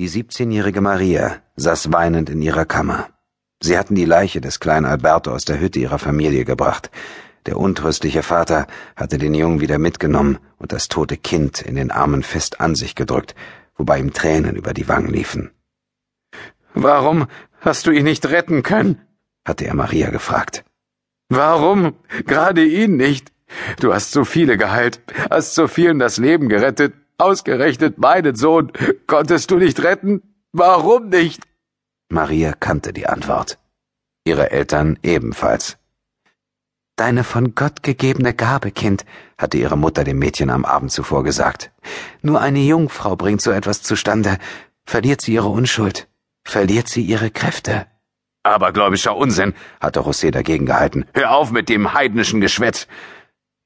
Die siebzehnjährige Maria saß weinend in ihrer Kammer. Sie hatten die Leiche des kleinen Alberto aus der Hütte ihrer Familie gebracht. Der untröstliche Vater hatte den Jungen wieder mitgenommen und das tote Kind in den Armen fest an sich gedrückt, wobei ihm Tränen über die Wangen liefen. Warum hast du ihn nicht retten können? hatte er Maria gefragt. Warum gerade ihn nicht? Du hast so viele geheilt, hast so vielen das Leben gerettet, Ausgerechnet meinen Sohn konntest du nicht retten? Warum nicht? Maria kannte die Antwort. Ihre Eltern ebenfalls. Deine von Gott gegebene Gabe, Kind, hatte ihre Mutter dem Mädchen am Abend zuvor gesagt. Nur eine Jungfrau bringt so etwas zustande. Verliert sie ihre Unschuld, verliert sie ihre Kräfte. Abergläubischer Unsinn, hatte José dagegen gehalten. Hör auf mit dem heidnischen Geschwätz.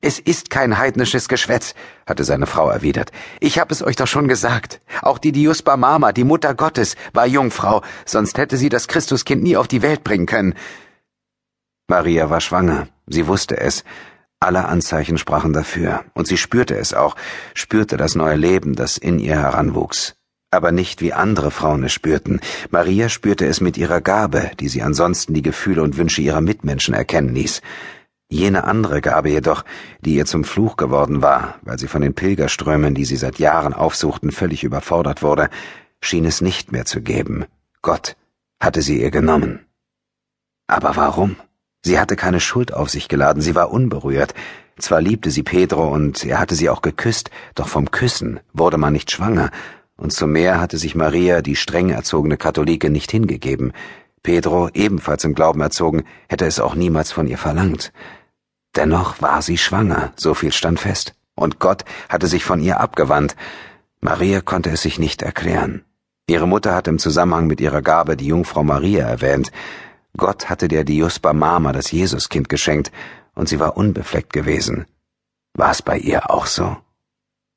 Es ist kein heidnisches Geschwätz, hatte seine Frau erwidert. Ich hab es euch doch schon gesagt. Auch die Diusba Mama, die Mutter Gottes, war Jungfrau, sonst hätte sie das Christuskind nie auf die Welt bringen können. Maria war schwanger, sie wusste es. Alle Anzeichen sprachen dafür, und sie spürte es auch, spürte das neue Leben, das in ihr heranwuchs. Aber nicht wie andere Frauen es spürten. Maria spürte es mit ihrer Gabe, die sie ansonsten die Gefühle und Wünsche ihrer Mitmenschen erkennen ließ. Jene andere Gabe jedoch, die ihr zum Fluch geworden war, weil sie von den Pilgerströmen, die sie seit Jahren aufsuchten, völlig überfordert wurde, schien es nicht mehr zu geben. Gott hatte sie ihr genommen. Aber warum? Sie hatte keine Schuld auf sich geladen, sie war unberührt. Zwar liebte sie Pedro und er hatte sie auch geküsst, doch vom Küssen wurde man nicht schwanger, und zum mehr hatte sich Maria, die streng erzogene Katholike, nicht hingegeben. Pedro, ebenfalls im Glauben erzogen, hätte es auch niemals von ihr verlangt. Dennoch war sie schwanger, so viel stand fest, und Gott hatte sich von ihr abgewandt. Maria konnte es sich nicht erklären. Ihre Mutter hatte im Zusammenhang mit ihrer Gabe die Jungfrau Maria erwähnt. Gott hatte der Diospa Mama das Jesuskind geschenkt, und sie war unbefleckt gewesen. War es bei ihr auch so?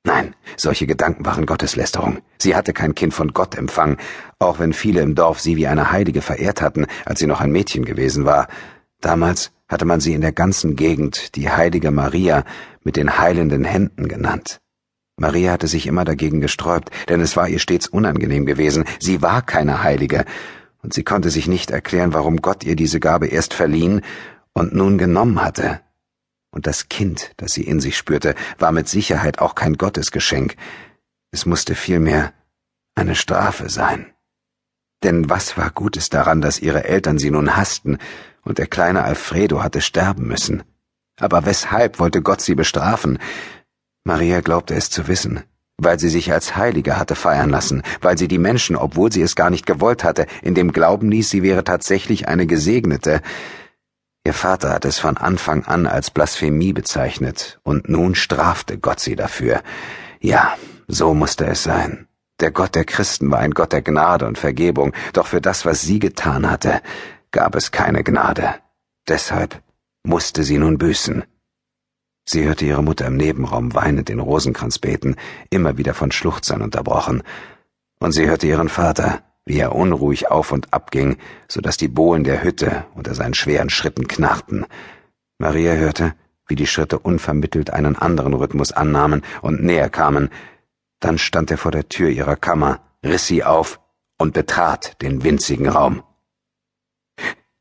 Nein, solche Gedanken waren Gotteslästerung. Sie hatte kein Kind von Gott empfangen, auch wenn viele im Dorf sie wie eine Heilige verehrt hatten, als sie noch ein Mädchen gewesen war. Damals hatte man sie in der ganzen Gegend die heilige Maria mit den heilenden Händen genannt. Maria hatte sich immer dagegen gesträubt, denn es war ihr stets unangenehm gewesen, sie war keine Heilige, und sie konnte sich nicht erklären, warum Gott ihr diese Gabe erst verliehen und nun genommen hatte. Und das Kind, das sie in sich spürte, war mit Sicherheit auch kein Gottesgeschenk, es musste vielmehr eine Strafe sein. Denn was war Gutes daran, dass ihre Eltern sie nun hassten, und der kleine Alfredo hatte sterben müssen? Aber weshalb wollte Gott sie bestrafen? Maria glaubte es zu wissen, weil sie sich als Heilige hatte feiern lassen, weil sie die Menschen, obwohl sie es gar nicht gewollt hatte, in dem Glauben ließ, sie wäre tatsächlich eine Gesegnete, Ihr Vater hat es von Anfang an als Blasphemie bezeichnet, und nun strafte Gott sie dafür. Ja, so musste es sein. Der Gott der Christen war ein Gott der Gnade und Vergebung, doch für das, was sie getan hatte, gab es keine Gnade. Deshalb musste sie nun büßen. Sie hörte ihre Mutter im Nebenraum weinend den Rosenkranz beten, immer wieder von Schluchzern unterbrochen, und sie hörte ihren Vater, wie er unruhig auf und ab ging, so dass die Bohlen der Hütte unter seinen schweren Schritten knarrten. Maria hörte, wie die Schritte unvermittelt einen anderen Rhythmus annahmen und näher kamen. Dann stand er vor der Tür ihrer Kammer, riss sie auf und betrat den winzigen Raum.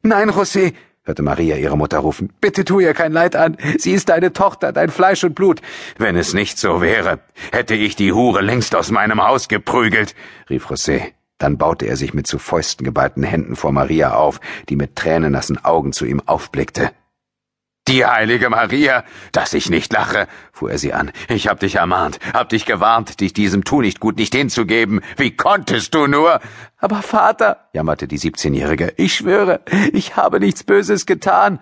Nein, José, hörte Maria ihre Mutter rufen. Bitte tu ihr kein Leid an. Sie ist deine Tochter, dein Fleisch und Blut. Wenn es nicht so wäre, hätte ich die Hure längst aus meinem Haus geprügelt, rief José. Dann baute er sich mit zu Fäusten geballten Händen vor Maria auf, die mit tränennassen Augen zu ihm aufblickte. Die heilige Maria, dass ich nicht lache, fuhr er sie an. Ich hab dich ermahnt, hab dich gewarnt, dich diesem Tu nicht gut nicht hinzugeben. Wie konntest du nur? Aber Vater, jammerte die siebzehnjährige, ich schwöre, ich habe nichts Böses getan.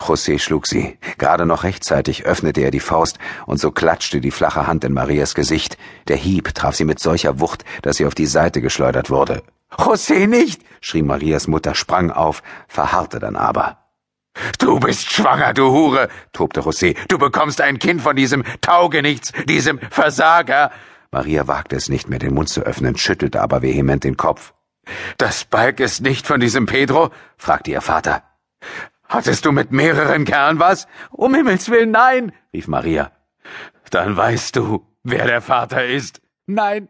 José schlug sie. Gerade noch rechtzeitig öffnete er die Faust, und so klatschte die flache Hand in Marias Gesicht. Der Hieb traf sie mit solcher Wucht, dass sie auf die Seite geschleudert wurde. José nicht! schrie Marias Mutter, sprang auf, verharrte dann aber. Du bist schwanger, du Hure, tobte José. Du bekommst ein Kind von diesem Taugenichts, diesem Versager. Maria wagte es nicht mehr, den Mund zu öffnen, schüttelte aber vehement den Kopf. Das Balk ist nicht von diesem Pedro? fragte ihr Vater. Hattest du mit mehreren Kerlen was? Um Himmels willen, nein, rief Maria. Dann weißt du, wer der Vater ist. Nein,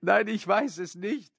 nein, ich weiß es nicht.